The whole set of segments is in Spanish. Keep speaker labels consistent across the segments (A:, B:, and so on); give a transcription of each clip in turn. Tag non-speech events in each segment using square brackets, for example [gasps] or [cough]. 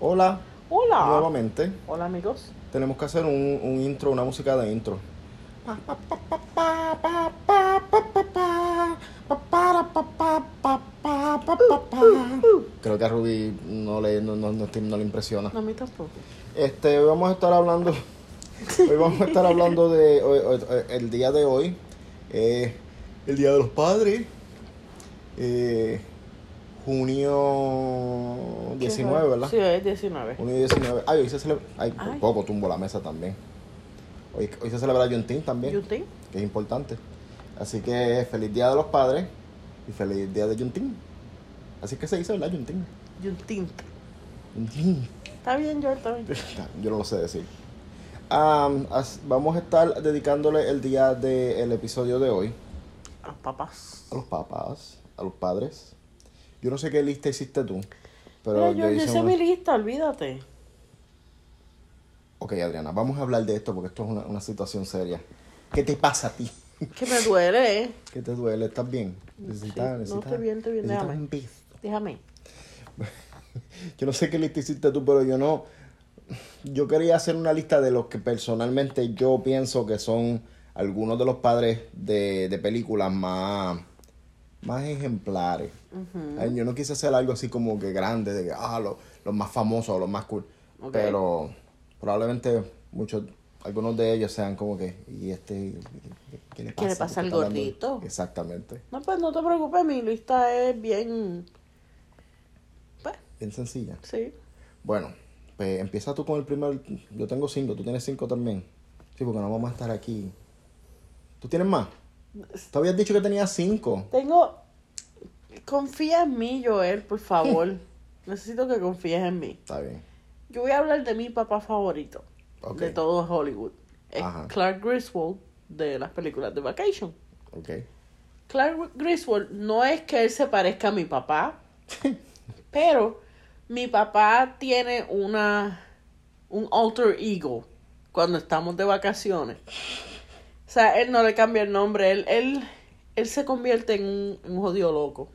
A: Hola,
B: Hola.
A: nuevamente.
B: Hola amigos.
A: Tenemos que hacer un, un intro, una música de intro. Creo que a Ruby no le, no, no- no- no le impresiona.
B: No, a mí tampoco.
A: Este, hoy vamos a estar hablando. Hoy vamos a estar hablando de hoy- hoy- hoy- el día de hoy. eh, el día de los padres. eh, junio 19, ¿verdad?
B: Sí, es 19.
A: Junio 19. Ay, hoy se celebra. Ay, por
B: Ay.
A: poco tumbo la mesa también. Hoy, hoy se celebra Juneteenth también,
B: ¿Yutin?
A: que es importante. Así que feliz día de los padres y feliz día de Juneteenth. Así que se dice, ¿verdad? Juneteenth.
B: Yutin.
A: Juneteenth.
B: Está bien, George, está bien. [laughs]
A: Yo no lo sé decir. As- vamos a estar dedicándole el día del episodio de hoy
B: A los papás.
A: a los papás, a los padres. Yo no sé qué lista hiciste tú, pero
B: Mira,
A: yo
B: George,
A: hice una-
B: mi lista, olvídate.
A: Ok, Adriana, vamos a hablar de esto porque esto es una, una situación seria. ¿Qué te pasa a ti? [laughs]
B: Que me duele, ¿eh?
A: ¿Qué te duele? ¿Estás bien? Necesitas,
B: no,
A: necesitas-
B: estoy bien, estoy bien, déjame.
A: un.
B: Déjame. [laughs]
A: Yo no sé qué lista hiciste tú, pero yo no. Yo quería hacer una lista de los que personalmente yo pienso que son algunos de los padres de, de películas más, más ejemplares. Yo no quise hacer algo así como que grande, de que, ah, los, los más famosos o los más cool. Pero probablemente muchos, algunos de ellos sean como que, ¿y este? ¿Qué le pasa?
B: ¿Qué le pasa
A: ¿Qué
B: al
A: está hablando?"
B: gordito?
A: Exactamente.
B: No, pues no te preocupes, mi lista es bien. Pues,
A: Bien sencilla.
B: sí.
A: Bueno, pues empieza tú con el primer. Yo tengo cinco, tú tienes cinco también. Sí, porque no vamos a estar aquí. ¿Tú tienes más? Tú habías dicho que tenías cinco.
B: Tengo. Confía en mí, Joel, por favor. [laughs] Necesito que confíes en mí.
A: Está bien.
B: Yo voy a hablar de mi papá favorito de todo Hollywood. Es
A: Ajá.
B: Clark Griswold de las películas de Vacation.
A: Ok.
B: Clark Griswold no es que él se parezca a mi papá, [laughs] pero mi papá tiene una un alter ego cuando estamos de vacaciones. O sea, él no le cambia el nombre, él, él, él se convierte en un, un jodido loco.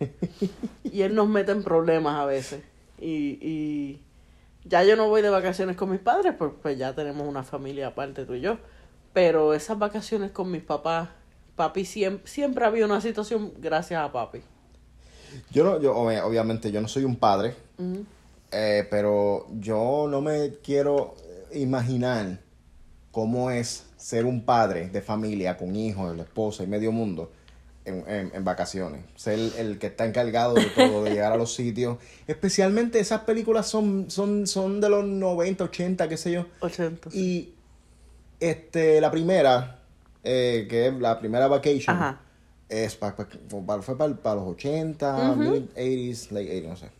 B: [laughs] y él nos mete en problemas a veces. Y, y ya yo no voy de vacaciones con mis padres, pues, pues ya tenemos una familia aparte tú y yo. Pero esas vacaciones con mis papás, papi siempre, siempre había una situación gracias a papi.
A: Yo no, yo ob- obviamente yo no soy un padre, eh, pero yo no me quiero imaginar cómo es ser un padre de familia con hijos, la esposa y medio mundo en, en- en vacaciones. Ser el, que está encargado de todo, de llegar a los sitios. Especialmente esas películas son, son, son de los 90, 80, qué sé yo.
B: 80.
A: Y este, la primera, eh, que es la primera vacation,
B: Ajá.
A: es pa- pa- pa- fue para los 80,
B: Ujú.
A: mid 80s, late 80s, no sé.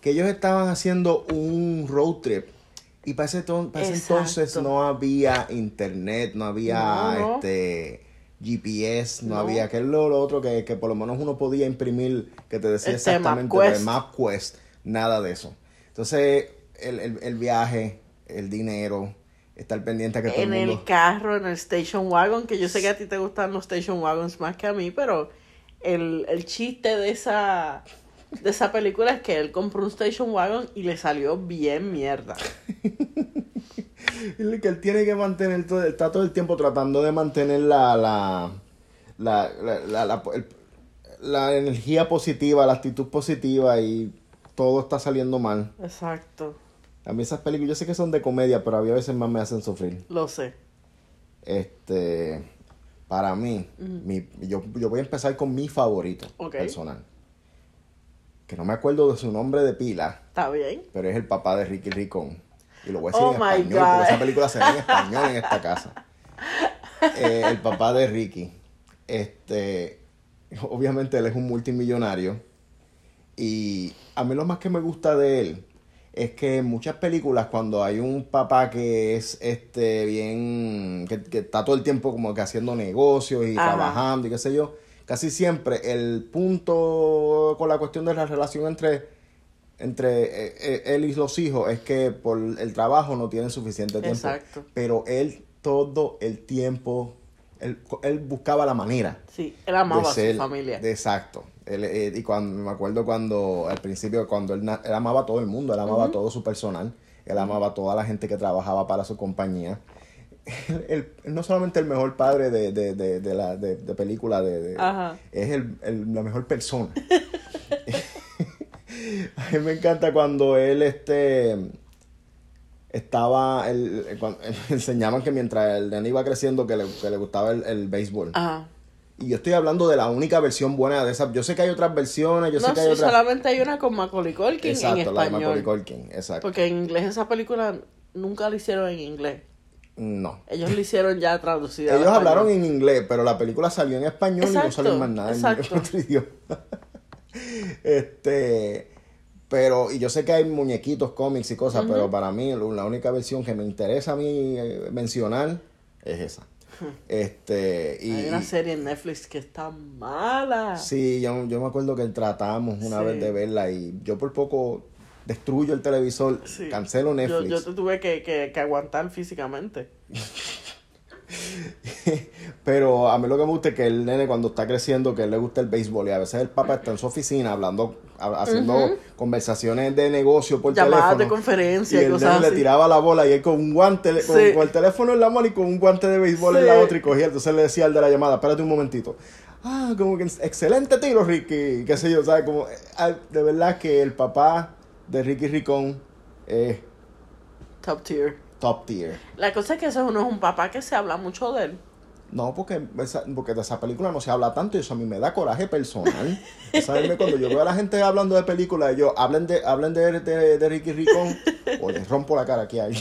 A: Que ellos estaban haciendo un road trip. Y para ese, ton- para ese entonces no había internet, no había
B: No, no.
A: este GPS, no,
B: No.
A: había que lo, lo otro que, que por lo menos uno podía imprimir que te decía
B: Este,
A: exactamente
B: MapQuest.
A: de MapQuest, nada de eso. Entonces, el, el, el viaje, el dinero, estar pendiente a que todo
B: En
A: el mundo...
B: el carro, en el station wagon, que yo sé que a ti te gustan los station wagons más que a mí, pero el, el chiste de esa de esa película es que él compró un station wagon y le salió bien mierda. [laughs]
A: Que él tiene que mantener todo, está todo el tiempo tratando de mantener la la la, la, la, la- el- la energía positiva, la actitud positiva y todo está saliendo mal.
B: Exacto,
A: A mí esas películas, yo sé que son de comedia, pero a mí a veces más me hacen sufrir.
B: lo sé.
A: Este, para mí, mi, yo, yo voy a empezar con mi favorito personal. Que no me acuerdo de su nombre de pila,
B: ¿Está bien?
A: pero es el papá de Ricky Ricón. Y lo voy a decir
B: Oh
A: en español,
B: God.
A: porque esa película se ve en [laughs] español en esta casa. Eh, el papá de Ricky. Este, obviamente él es un multimillonario. Y a mí lo más que me gusta de él es que en muchas películas cuando hay un papá que es este bien, que, que está todo el tiempo como que haciendo negocios y
B: Ajá.
A: trabajando y qué sé yo, casi siempre el punto con la cuestión de la relación entre entre eh, eh, él y los hijos es que por el trabajo no tienen suficiente tiempo.
B: Exacto.
A: Pero él todo el tiempo, él, él buscaba la manera
B: Sí, él amaba
A: de
B: a
A: ser-
B: su familia.
A: de- exacto. Él, eh, y cuando me acuerdo cuando al principio cuando él, él amaba a todo el mundo, él amaba a todo su personal, él amaba a toda la gente que trabajaba para su compañía. [laughs] Él, él no solamente el mejor padre de, de, de, de la de, de película de, es el, el- la mejor persona. [laughs] a mí me encanta cuando él este estaba él, cuando- [laughs] enseñaban que mientras el nene iba creciendo que le, que le gustaba el, el béisbol.
B: Ajá.
A: Y yo estoy hablando de la única versión buena de esa. Yo sé que hay otras versiones, yo sé que hay otras.
B: solamente hay una con Macaulay Culkin
A: Exacto,
B: en
A: la de Macaulay
B: español.
A: Culkin, exacto.
B: Porque en inglés esa película nunca la hicieron en inglés.
A: No.
B: Ellos la hicieron ya traducida. al
A: Ellos hablaron en inglés, pero la película salió en español y no salió más nada en
B: exacto.
A: otro [laughs] idioma. este, pero, y yo sé que hay muñequitos, cómics y cosas, pero para mí la única versión que me interesa a mí eh, mencionar es esa. [laughs] Este, y,
B: Hay una serie en Netflix que está mala.
A: sí, yo, yo me acuerdo que tratamos una
B: Sí.
A: vez de verla y yo por poco destruyo el televisor,
B: Sí.
A: cancelo
B: Yo,
A: Netflix.
B: yo te tuve que, que, que aguantar físicamente. [laughs]
A: Pero a mí lo que me gusta es que el nene cuando está creciendo, que él le gusta el béisbol y a veces el papá está en su oficina hablando, ha- haciendo conversaciones de negocio por
B: Llamadas
A: teléfono.
B: de conferencia
A: y el
B: cosas
A: nene le
B: así.
A: tiraba la bola y él con un guante, con,
B: Sí.
A: con el teléfono en la mano y con un guante de béisbol en la otra y cogía. Entonces le decía al de la llamada, espérate un momentito. Ah, como que excelente tiro, Ricky. Qué sé yo, ¿sabes? Como, eh, de verdad que el papá de Ricky Ricón es
B: Top tier.
A: top tier.
B: La cosa es que ese no es un papá que se habla mucho de él.
A: No, porque, esa- porque de esa película no se habla tanto y eso a mí me da coraje personal. ¿Sabes? Cuando yo veo a la gente hablando de películas, yo hablen de, hablen de, de, de Ricky Ricón o les rompo la cara aquí ahí.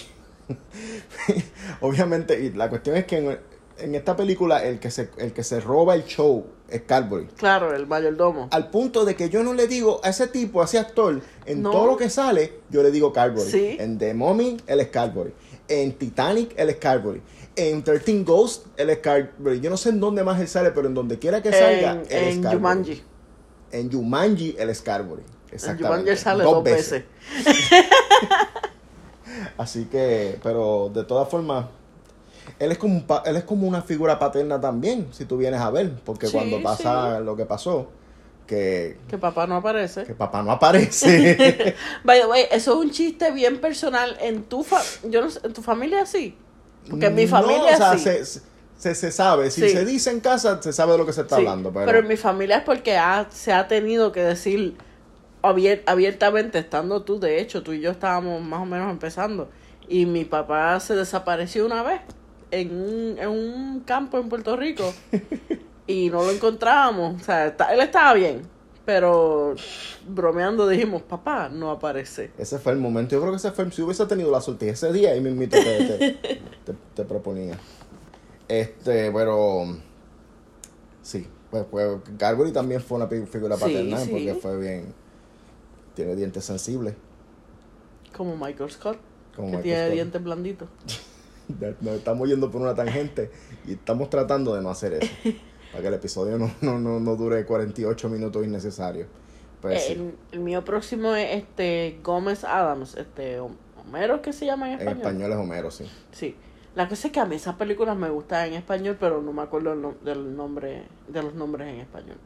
A: [laughs] Obviamente, y la cuestión es que en, en esta película el que, se, el que se roba el show es Carberry.
B: Claro, el mayordomo.
A: Al punto de que yo no le digo a ese tipo, a ese actor, en
B: No.
A: todo lo que sale, yo le digo Carberry.
B: Sí.
A: En The Mummy, él es Carberry. En Titanic, él es Carberry. En 13 Ghosts, él es Carberry. Yo no sé en dónde más él sale, pero en donde quiera que salga,
B: En,
A: él es
B: en
A: Carberry.
B: Jumanji.
A: En Jumanji, él es Carberry.
B: En
A: Exactamente.
B: Jumanji él sale dos, veces. [laughs]
A: Así que, pero de todas formas, él es como un pa- él es como una figura paterna también, si tú vienes a ver, porque
B: Sí,
A: cuando pasa lo que pasó, que,
B: Que papá no aparece.
A: que papá no aparece. [laughs]
B: By the way, eso es un chiste bien personal en tu fa yo no sé, en tu familia sí. Porque en mi
A: No,
B: familia
A: o sea, se, se, se sabe, si
B: Sí.
A: se dice en casa, se sabe de lo que se está hablando, pero,
B: en mi familia es porque ha- se ha tenido que decir abier- abiertamente, estando tú, de hecho, tú y yo estábamos más o menos empezando. Y mi papá se desapareció una vez en un, en un campo en Puerto Rico [laughs] y no lo encontrábamos. O sea, está- él estaba bien, pero bromeando dijimos, papá, no aparece.
A: ese fue el momento. Yo creo que ese fue, si hubiese tenido la suerte ese día, ahí mismo te, te, te, te proponía. Este, pero sí, pues, pues también fue una figura
B: Sí,
A: paternal
B: sí.
A: porque fue bien, tiene dientes sensibles.
B: Como Michael Scott,
A: Como
B: que
A: Michael
B: tiene
A: Scott.
B: dientes blanditos. [laughs]
A: Nos estamos yendo por una tangente y estamos tratando de no hacer eso. [laughs] Para que el episodio no, no, no, no dure 48 minutos innecesarios. Pues sí,
B: el, el mío próximo es este Gómez Adams, este Homero que se llama en
A: en
B: español.
A: español es Homero, sí.
B: Sí. La cosa es que a mí esas películas me gustan en español, pero no me acuerdo el del nombre, de los nombres en español.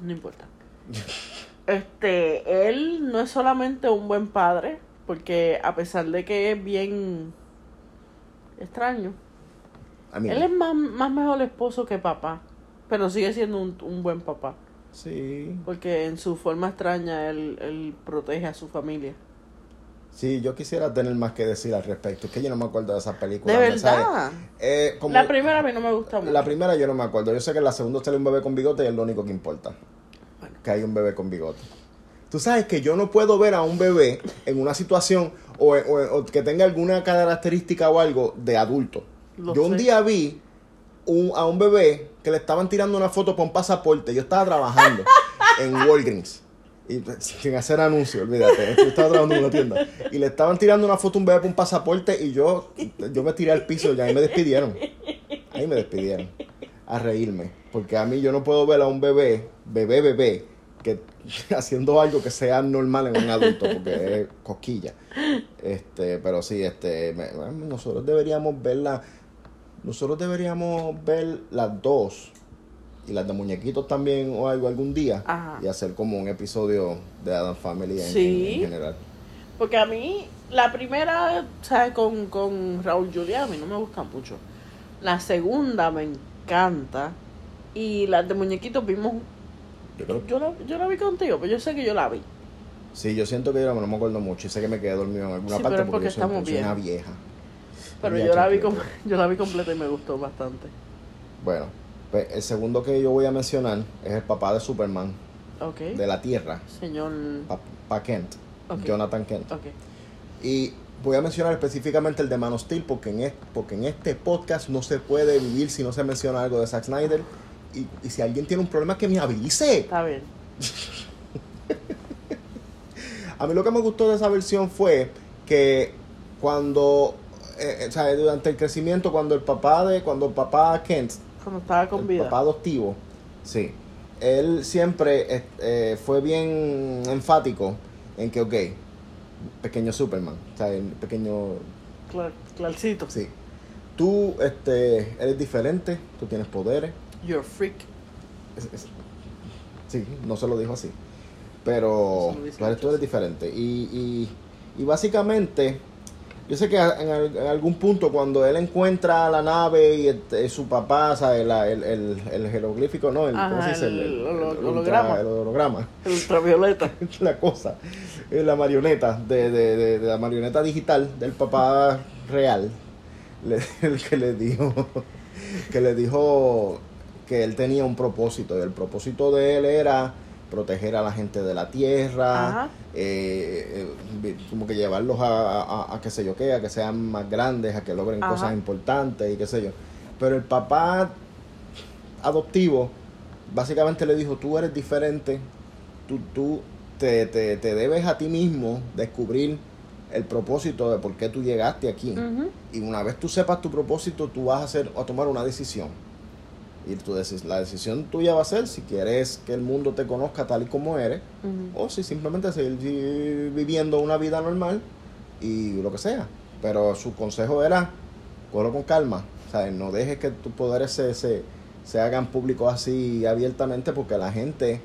B: No importa. [laughs] Este, él no es solamente un buen padre, porque a pesar de que es bien extraño, él es más, más mejor esposo que papá, pero sigue siendo un, un buen papá,
A: sí,
B: porque en su forma extraña él, él protege a su familia.
A: sí, yo quisiera tener más que decir al respecto. Es que yo no me acuerdo de esas películas.
B: De verdad.
A: Eh, como-
B: La primera a mí no me gusta mucho.
A: la primera yo no me acuerdo. Yo sé que en la segunda sale un bebé con bigote y es lo único que importa.
B: Bueno.
A: Que hay un bebé con bigote. Tú sabes que yo no puedo ver a un bebé en una situación o, o- o que tenga alguna característica o algo de adulto.
B: Lo
A: yo un día vi un- a un bebé que le estaban tirando una foto para un pasaporte. Yo estaba trabajando [laughs] en Walgreens. Y pues, sin hacer anuncio, olvídate. Yo estaba trabajando en una tienda. Y le estaban tirando una foto a un bebé para un pasaporte y yo, yo me tiré al piso y ahí me despidieron. Ahí me despidieron. A reírme. Porque a mí yo no puedo ver a un bebé, bebé, bebé, que [laughs] haciendo algo que sea normal en un adulto, porque es cosquilla. Este, pero sí, este, me- nosotros deberíamos verla, nosotros deberíamos ver las dos. y las de muñequitos también o algo algún día
B: Ajá.
A: y hacer como un episodio de Adam Family en,
B: Sí.
A: en- en general.
B: Porque a mí, la primera, ¿sabes? Con, con Raúl Juliá, a mí no me gusta mucho. La segunda me encanta. Y las de muñequitos vimos.
A: Yo creo
B: Yo la, yo la vi contigo, pero yo sé que yo la vi.
A: Sí, yo siento que yo no me acuerdo mucho y sé que me quedé dormido en alguna
B: Sí,
A: parte
B: pero
A: porque,
B: porque
A: yo soy,
B: estamos
A: soy una vieja.
B: Pero yo la, vi com- yo la vi completa y me gustó bastante.
A: Bueno, pues el segundo que yo voy a mencionar es el papá de Superman, de la Tierra,
B: Señor.
A: papá Kent. Jonathan Kent. Y voy a mencionar específicamente el de Man of Steel porque en, este, porque en este podcast no se puede vivir si no se menciona algo de Zack Snyder. Y, y si alguien tiene un problema, que me avise.
B: Está bien. [laughs]
A: A mí lo que me gustó de esa versión fue que cuando, eh, eh, o sea, durante el crecimiento, cuando el papá de, cuando el papá Kent,
B: Cuando estaba con
A: el
B: vida.
A: papá adoptivo, sí, él siempre eh, eh, fue bien enfático en que, ok, pequeño Superman, o sea, el pequeño,
B: Clar- clarcito.
A: sí, tú este, eres diferente, tú tienes poderes,
B: You're a freak.
A: Es- es- sí, no se lo dijo así. Pero
B: dice
A: tú eres, diferente. Y, y, y básicamente, yo sé que en, al- en algún punto cuando él encuentra la nave y este, su papá, ¿sabes? El, el, el jeroglífico, ¿no? El, ¿Cómo se dice?
B: el
A: ultra-
B: holograma.
A: el holograma.
B: El ultravioleta. [laughs]
A: la cosa. eh, La marioneta, de, de, de, de la marioneta digital del papá real. [laughs] el que le dijo que le dijo que él tenía un propósito y el propósito de él era proteger a la gente de la tierra eh, eh, como que llevarlos a, a, a qué sé yo qué a que sean más grandes a que logren
B: Ajá.
A: cosas importantes y qué sé yo pero el papá adoptivo básicamente le dijo tú eres diferente tú, tú te, te, te debes a ti mismo descubrir el propósito de por qué tú llegaste aquí y una vez tú sepas tu propósito, tú vas a hacer a tomar una decisión. Y tu deci- la decisión tuya va a ser si quieres que el mundo te conozca tal y como eres, o si simplemente seguir vi- viviendo una vida normal y lo que sea. Pero su consejo era, cógelo con calma. Sea, no dejes que tus poderes se, se, se hagan públicos así abiertamente porque la gente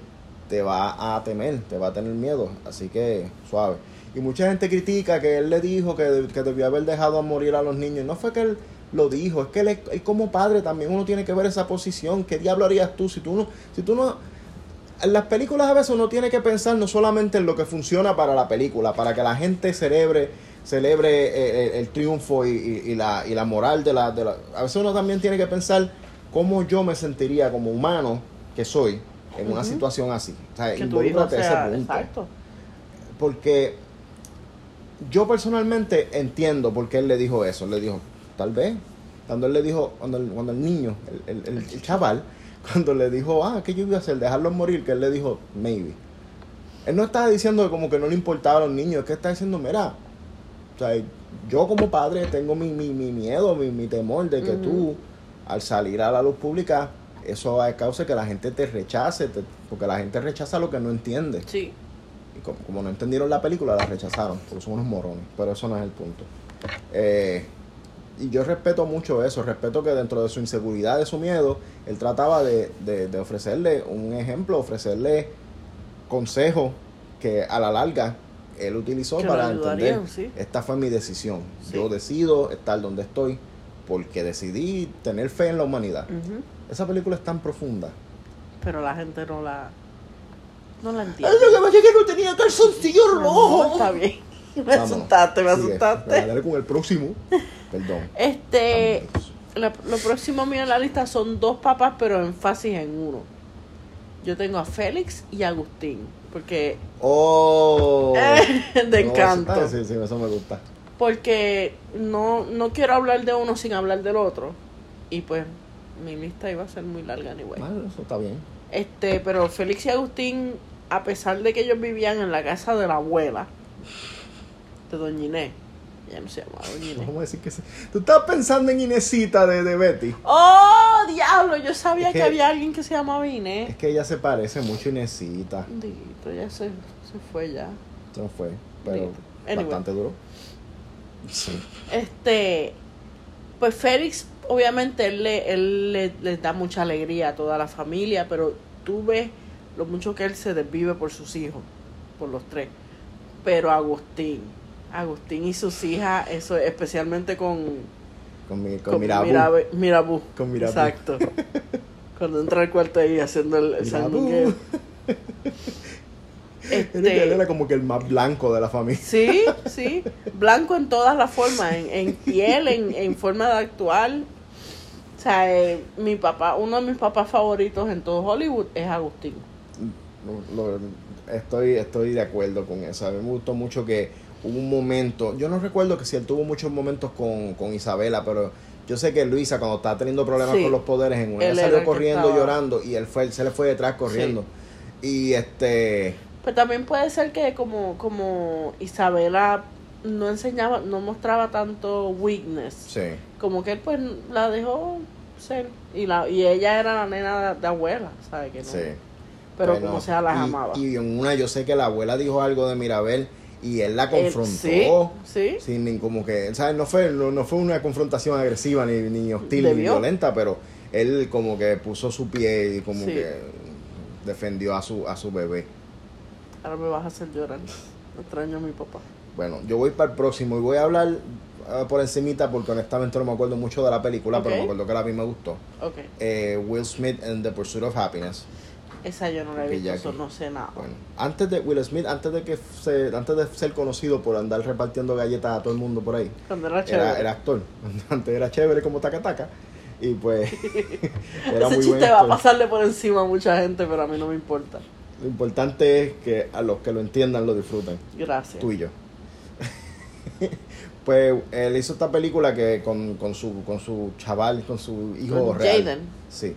A: te va a temer, te va a tener miedo. Así que suave. Y mucha gente critica que él le dijo que, que debió haber dejado a morir a los niños. No fue que él lo dijo, es que él, él como padre también uno tiene que ver esa posición. ¿Qué diablo harías tú si tú no... Si tú no en las películas a veces uno tiene que pensar no solamente en lo que funciona para la película, para que la gente celebre, celebre eh, el, el triunfo y, y- y la, y la moral de la, de la... A veces uno también tiene que pensar cómo yo me sentiría como humano que soy en una situación así. O sea,
B: Que
A: involúcrate a ese punto.
B: Exacto.
A: Porque yo personalmente entiendo por qué él le dijo eso. Él le dijo, tal vez, cuando él le dijo, cuando el, cuando el niño, el, el- el- chaval, [laughs] cuando le dijo, ah, ¿qué yo iba a hacer? Dejarlos morir, que él le dijo, maybe. Él no estaba diciendo como que no le importaba a los niños, es que está diciendo, mira, o sea, yo como padre tengo mi, mi, mi miedo, mi, mi temor de que tú, al salir a la luz pública, eso va a que la gente te rechace, te- porque la gente rechaza lo que no entiende.
B: Sí.
A: Y como, como no entendieron la película, la rechazaron, porque son unos morones. Pero eso no es el punto. Eh, y yo respeto mucho eso, respeto que dentro de su inseguridad, de su miedo, él trataba de, de- de ofrecerle un ejemplo, ofrecerle consejos que a la larga él utilizó
B: Que
A: para entender,
B: sí.
A: esta fue mi decisión.
B: Sí.
A: Yo decido estar donde estoy porque decidí tener fe en la humanidad. Esa película es tan profunda.
B: Pero la gente no la. No la entiende.
A: lo que pasa es que no tenía calzoncillo
B: No,
A: rojo.
B: está bien. [laughs] Me
A: Vámonos.
B: asustaste, me
A: Sigue.
B: asustaste.
A: Dale, con el próximo. Perdón.
B: Este. La- lo próximo mío en la lista son dos papas, pero énfasis en uno. Yo tengo a Félix y a Agustín. Porque.
A: Oh. [laughs]
B: de
A: No,
B: encanto.
A: Sí, sí, eso me gusta.
B: Porque no, no quiero hablar de uno sin hablar del otro. Y pues mi lista iba a ser muy larga anyway.
A: Ah, eso está bien.
B: Este, pero Félix y Agustín, a pesar de que ellos vivían en la casa de la abuela de Doña Inés, ella no se llamaba Doña Inés.
A: Vamos a decir que sí. Tú estás pensando en Inesita de, de Betty.
B: ¡Oh, diablo! Yo sabía
A: Es
B: que,
A: que-
B: había alguien que se llamaba Inés.
A: Es que ella se parece mucho a Inesita.
B: Bendito, ya se, se fue ya.
A: Eso no fue. Pero.
B: Anyway.
A: bastante duro. Sí.
B: Este, pues Félix obviamente él, le, él le, les da mucha alegría a toda la familia, pero tú ves lo mucho que él se desvive por sus hijos, por los tres. Pero Agustín, Agustín y sus hijas, eso especialmente con,
A: Con, mi, con,
B: con
A: Mirabú.
B: Mirabe- Mirabú.
A: Con Mirabú.
B: Exacto. [laughs] Cuando entra al cuarto ahí haciendo el, sandungueo. [laughs]
A: Él era- él era
B: Este,
A: como que el más blanco de la familia.
B: sí, [laughs] sí, blanco en todas las formas, en, en piel, en, en forma de actuar. O sea, eh, mi papá, uno de mis papás favoritos en todo Hollywood es Agustín.
A: Lo- lo- estoy, estoy de acuerdo con eso. A mí me gustó mucho que hubo un momento, yo no recuerdo que si él tuvo muchos momentos con, con Isabela, pero yo sé que Luisa cuando estaba teniendo problemas
B: Sí.
A: con los poderes en una
B: Él
A: salió corriendo llorando y él fue, se le fue detrás corriendo. Y este
B: Pero también puede ser que como, como Isabela no enseñaba, no mostraba tanto weakness.
A: sí,
B: Como que él pues la dejó ser. Y la y ella era la nena de, de abuela, ¿sabes? Que no,
A: sí.
B: Pero como sea las
A: y-
B: amaba.
A: Y en una yo sé que la abuela dijo algo de Mirabel y él la
B: Él-
A: confrontó.
B: sí, sí.
A: Sin ni como que, ¿sabes? No fue, no, no fue una confrontación agresiva ni, ni hostil ni violenta, pero él como que puso su pie y como
B: Sí.
A: que defendió a su, a su bebé.
B: Ahora me vas a hacer llorar. Extraño a mi papá.
A: Bueno, yo voy para el próximo y voy a hablar ah, por encimita porque honestamente no me acuerdo mucho de la película, pero me acuerdo que la a mí me gustó.
B: Ok.
A: Eh, Will Smith and the Pursuit of Happiness.
B: Esa yo no la he visto, eso no sé nada.
A: Bueno, antes de Will Smith, antes de que se, antes de ser conocido por andar repartiendo galletas a todo el mundo por ahí,
B: Cuando era chévere.
A: era, era actor. [laughs] Antes era chévere como taca taca. Y pues [laughs] [laughs] era
B: Ese
A: muy buen
B: chiste va a pasarle por encima a mucha gente, pero a mí no me importa.
A: Lo importante es que a los que lo entiendan lo disfruten.
B: Gracias.
A: Tú y yo. pues él hizo esta película que con, con su con su chaval, con su hijo
B: Con
A: real.
B: Jaden.
A: Sí.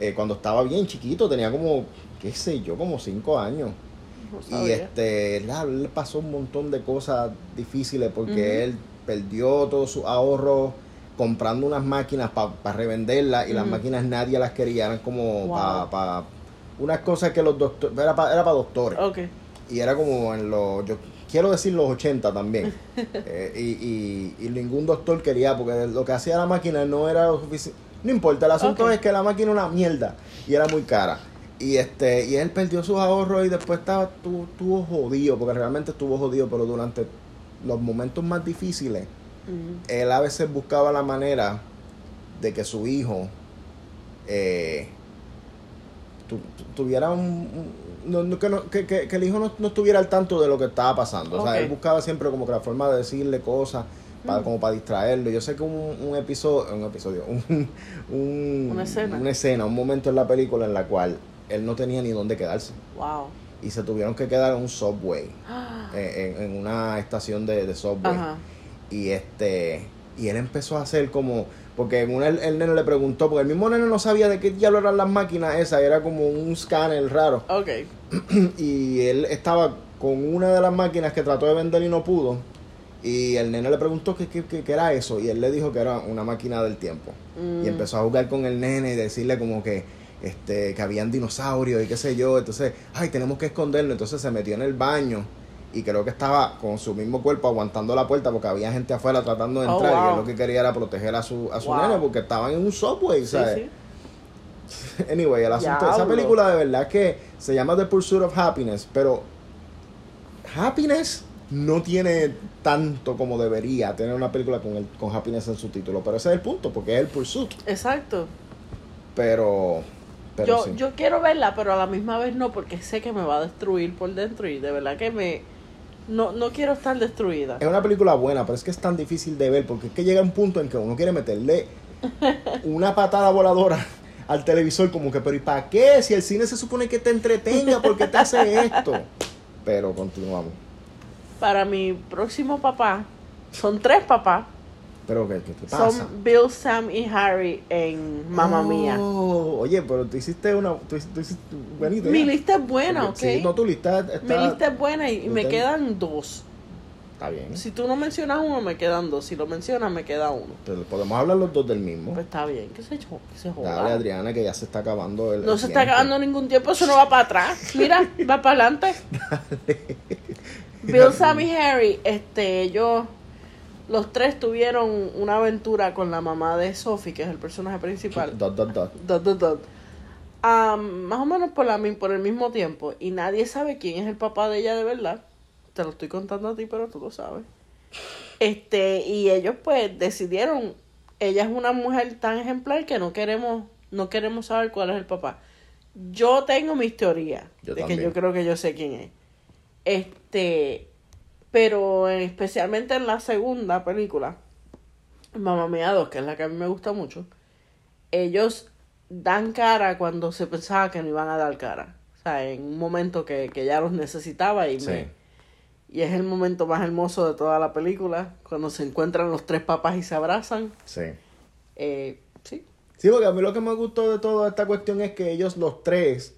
A: Eh, cuando estaba bien chiquito, tenía como, qué sé yo, como cinco años.
B: No
A: Y este, él, él pasó un montón de cosas difíciles porque él perdió todos sus ahorros comprando unas máquinas para revenderlas y las máquinas nadie las quería, eran como
B: Wow.
A: para unas cosas que los doctores, era para era pa doctores. Y era como en los, yo quiero decir los 80 también. [laughs] Eh, y, y, y ningún doctor quería, porque lo que hacía la máquina no era suficiente. No importa, el asunto es que la máquina era una mierda y era muy cara. Y este y él perdió sus ahorros y después estaba estuvo, estuvo jodido, porque realmente estuvo jodido, pero durante los momentos más difíciles,
B: Mm.
A: él a veces buscaba la manera de que su hijo eh, tu- tu- tuviera un, no, no, que, no- que, que- el hijo no, no estuviera al tanto de lo que estaba pasando. O sea, él buscaba siempre como que la forma de decirle cosas para,
B: Mm.
A: como para distraerlo. Yo sé que un, un episodio, un episodio, [laughs] un, un-
B: Una escena.
A: una escena, un momento en la película en la cual él no tenía ni dónde quedarse
B: Wow.
A: y se tuvieron que quedar en un subway,
B: Ah, [gasps]
A: eh, en, en una estación de, de subway
B: Ajá.
A: y este y él empezó a hacer como porque en una el, el nene le preguntó porque el mismo nene no sabía de qué diablo eran las máquinas esas era como un scanner raro
B: Ok. [clears throat]
A: y él estaba con una de las máquinas que trató de vender y no pudo y el nene le preguntó qué, qué, qué- era eso y él le dijo que era una máquina del tiempo
B: Mm.
A: y empezó a jugar con el nene y decirle como que este que habían dinosaurios y qué sé yo entonces ay tenemos que esconderlo entonces se metió en el baño y creo que estaba con su mismo cuerpo aguantando la puerta porque había gente afuera tratando de
B: Oh,
A: entrar y él lo que quería era proteger a su a su
B: Wow.
A: nene porque estaban en un subway ¿sabes?
B: sí. [laughs]
A: Anyway, el asunto, esa
B: Diablo.
A: película de verdad que se llama The Pursuit of Happiness, pero Happiness no tiene tanto como debería tener una película con el, con Happiness en su título, pero ese es el punto, porque es el Pursuit.
B: Exacto.
A: Pero, pero
B: yo,
A: sí.
B: yo quiero verla, pero a la misma vez no, porque sé que me va a destruir por dentro y de verdad que me... No, no quiero estar destruida.
A: Es una película buena, pero es que es tan difícil de ver porque es que llega un punto en que uno quiere meterle [laughs] una patada voladora al televisor como que, pero ¿y para qué? Si el cine se supone que te entretenga, ¿por qué te hace esto? [laughs] Pero continuamos.
B: Para mi próximo papá, son tres papás,
A: Pero ¿qué, qué te pasa?
B: son Bill, Sam y Harry en Mamma Mía.
A: Oh, Oye, pero tú hiciste una... Tú, hiciste- tú hiciste buena idea.
B: Mi lista es buena, ¿ok?
A: Porque- Sí, no, tu lista está...
B: Mi lista es buena y, y me quedan dos.
A: Está bien.
B: Si tú no mencionas uno, me quedan dos. Si lo mencionas, me queda uno.
A: Pero podemos hablar los dos del mismo.
B: Pues está bien, que se, que se joda.
A: Dale, Adriana, que ya se está acabando el
B: No
A: el
B: se está acabando ningún tiempo, eso no va para atrás. Mira, [laughs] va para adelante. Bill, Sam y Harry, este, ellos los tres tuvieron una aventura con la mamá de Sophie, que es el personaje principal.
A: Dot, dot, dot.
B: Dot, dot, dot. Ah, más o menos por, la, por el mismo tiempo. Y nadie sabe quién es el papá de ella de verdad. Te lo estoy contando a ti, pero tú lo sabes. Este, y ellos pues decidieron, ella es una mujer tan ejemplar que no queremos, no queremos saber cuál es el papá. Yo tengo mis teorías
A: Yo
B: de que yo creo que yo sé quién es. Este, pero en- especialmente en la segunda película, Mamma Mía 2, que es la que a mí me gusta mucho, ellos dan cara cuando se pensaba que no iban a dar cara. O sea, en un momento que, que ya los necesitaba y
A: Sí.
B: me, y es el momento más hermoso de toda la película, cuando se encuentran los tres papás y se abrazan.
A: Sí.
B: Eh, sí.
A: Porque a mí lo que me gustó de toda esta cuestión es que ellos los tres,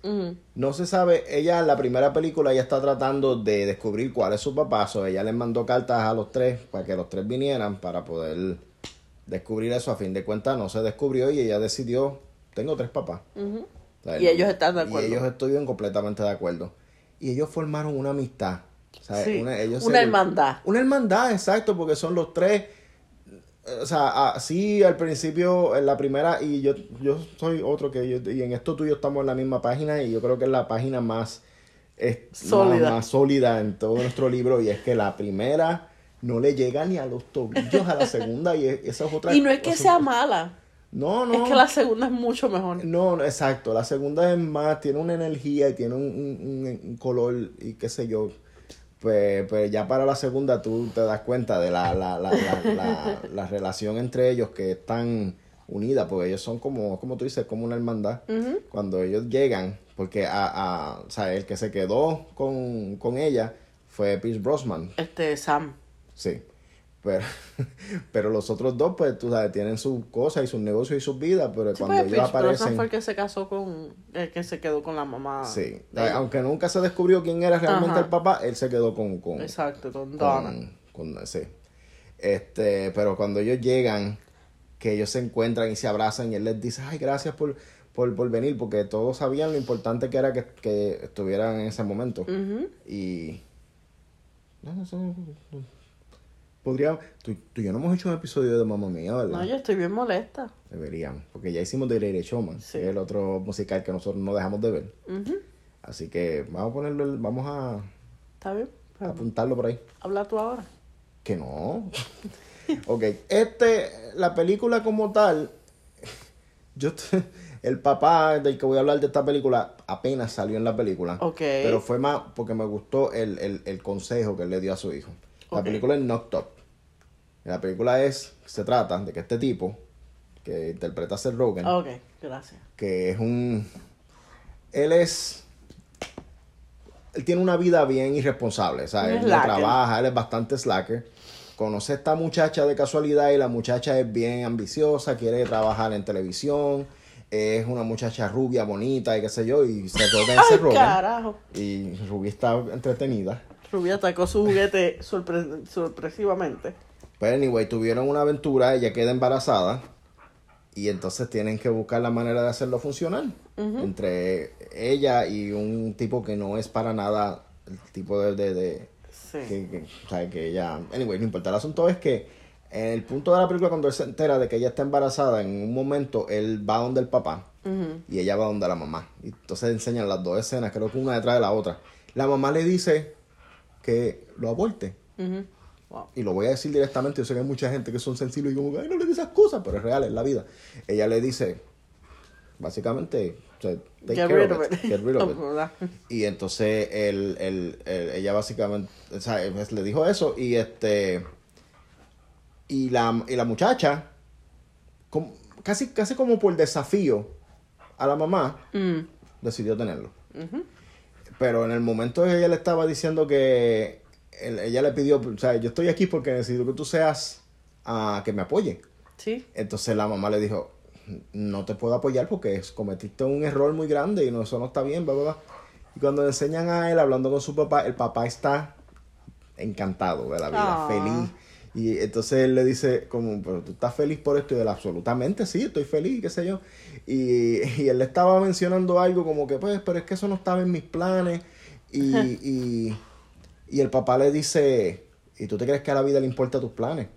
A: no se sabe, ella en la primera película ella está tratando de descubrir cuál es su papá, o ella les mandó cartas a los tres para que los tres vinieran para poder descubrir eso, a fin de cuentas no se descubrió y ella decidió, tengo tres papás.
B: Ujú.
A: O sea,
B: Y ellos están de acuerdo.
A: Y ellos estuvieron completamente de acuerdo. Y ellos formaron una amistad.
B: Sí,
A: ellos
B: una
A: se-
B: hermandad.
A: Una hermandad, exacto, porque son los tres. O sea, así al principio, en la primera, y yo, yo soy otro que yo, y en esto tú y yo estamos en la misma página, y yo creo que es la página más, es,
B: Sólida.
A: más, más sólida en todo nuestro libro, y es que la primera no le llega ni a los tobillos a la segunda, y es- esa es otra
B: Y no es que sea mala,
A: No, no.
B: es que la segunda es mucho mejor.
A: No, no, exacto. La segunda es más, tiene una energía y tiene un- un- un color y qué sé yo. Pues, pues ya para la segunda tú te das cuenta de la, la, la, la, la- la relación entre ellos que es tan unida, porque ellos son como, como tú dices, como una hermandad. Cuando ellos llegan, porque a, a, o sea, el que se quedó con, con ella fue Pierce Brosnan.
B: Este, Sam.
A: Sí. Pero, [laughs] pero los otros dos, pues, tú sabes, tienen sus cosas y sus negocios y sus vidas, pero
B: Sí,
A: cuando
B: pues,
A: ellos
B: Brosnan
A: aparecen...
B: fue el que se casó con, el que se quedó con la mamá.
A: Sí,
B: ella.
A: aunque nunca se descubrió quién era realmente
B: Ajá.
A: el papá, él se quedó con, con,
B: Exacto, con Donna.
A: con, con- sí. Este, pero cuando ellos llegan, que ellos se encuentran y se abrazan y él les dice, ay, gracias por, por, por venir, porque todos sabían lo importante que era que, que estuvieran en ese momento. Y... No, no sé, Podría... Tú, tú y yo no hemos hecho un episodio de Mamma Mía, ¿verdad?
B: No, yo estoy bien molesta.
A: Deberíamos, porque ya hicimos The Greatest Showman,
B: Sí.
A: que es el otro musical que nosotros no dejamos de ver. Así que vamos a ponerlo, vamos a
B: ¿Está bien? Pero
A: apuntarlo por ahí.
B: Habla tú ahora.
A: Que no. ok, este, la película como tal, yo, el papá del que voy a hablar de esta película apenas salió en la película.
B: Ok.
A: Pero fue más porque me gustó el, el, el consejo que él le dio a su hijo. La película es Knocked Up. La película es, se trata de que este tipo, que interpreta a Seth Rogen,
B: Ok, gracias.
A: que es un... Él es... Él tiene una vida bien irresponsable, o sea, él no trabaja, él es bastante slacker. Conoce a esta muchacha de casualidad y la muchacha es bien ambiciosa, quiere trabajar en televisión, es una muchacha rubia, bonita y qué sé yo, y se toca
B: ¡Ay,
A: ese Rogen.
B: carajo!
A: Y Ruby está entretenida.
B: Rubia atacó su juguete sorpre- sorpresivamente.
A: Pero anyway, tuvieron una aventura, ella queda embarazada y entonces tienen que buscar la manera de hacerlo funcionar. Entre ella y un tipo que no es para nada el tipo de... de, de-
B: Sí.
A: que, que- o sea, que ella... Anyway, no importa. El asunto es que en el punto de la película, cuando él se entera de que ella está embarazada, en un momento él va donde el papá y ella va donde la mamá. Y entonces enseñan las dos escenas, creo que una detrás de la otra. La mamá le dice que lo aborte.
B: Wow.
A: Y lo voy a decir directamente, yo sé que hay mucha gente que son sensibles y como, ay, no le digas esas cosas, pero es real, es la vida. Ella le dice, básicamente, o sea, take
B: Get
A: care
B: rid
A: of
B: of
A: it,
B: it.
A: get rid of [laughs] it.
B: ¿Verdad?
A: Y entonces él- él- ella básicamente, o sea, le dijo eso y este, y la, y la muchacha, como- casi, casi como por desafío a la mamá,
B: Mm.
A: decidió tenerlo. Pero en el momento ella le estaba diciendo que él- ella le pidió, o sea, yo estoy aquí porque necesito que tú seas, ah, que me apoye.
B: Sí.
A: Entonces la mamá le dijo, no te puedo apoyar porque cometiste un error muy grande y no, eso no está bien, bla, bla, bla. Y cuando le enseñan a él hablando con su papá, el papá está encantado de la vida,
B: Ah.
A: feliz. Y entonces él le dice, como, pero tú estás feliz por esto y él, absolutamente sí, estoy feliz, qué sé yo. Y, [laughs] y él le estaba mencionando algo como que, pues, pero es que eso no estaba en mis planes. Y, y, y el papá le dice, ¿y tú te crees que a la vida le importa tus planes?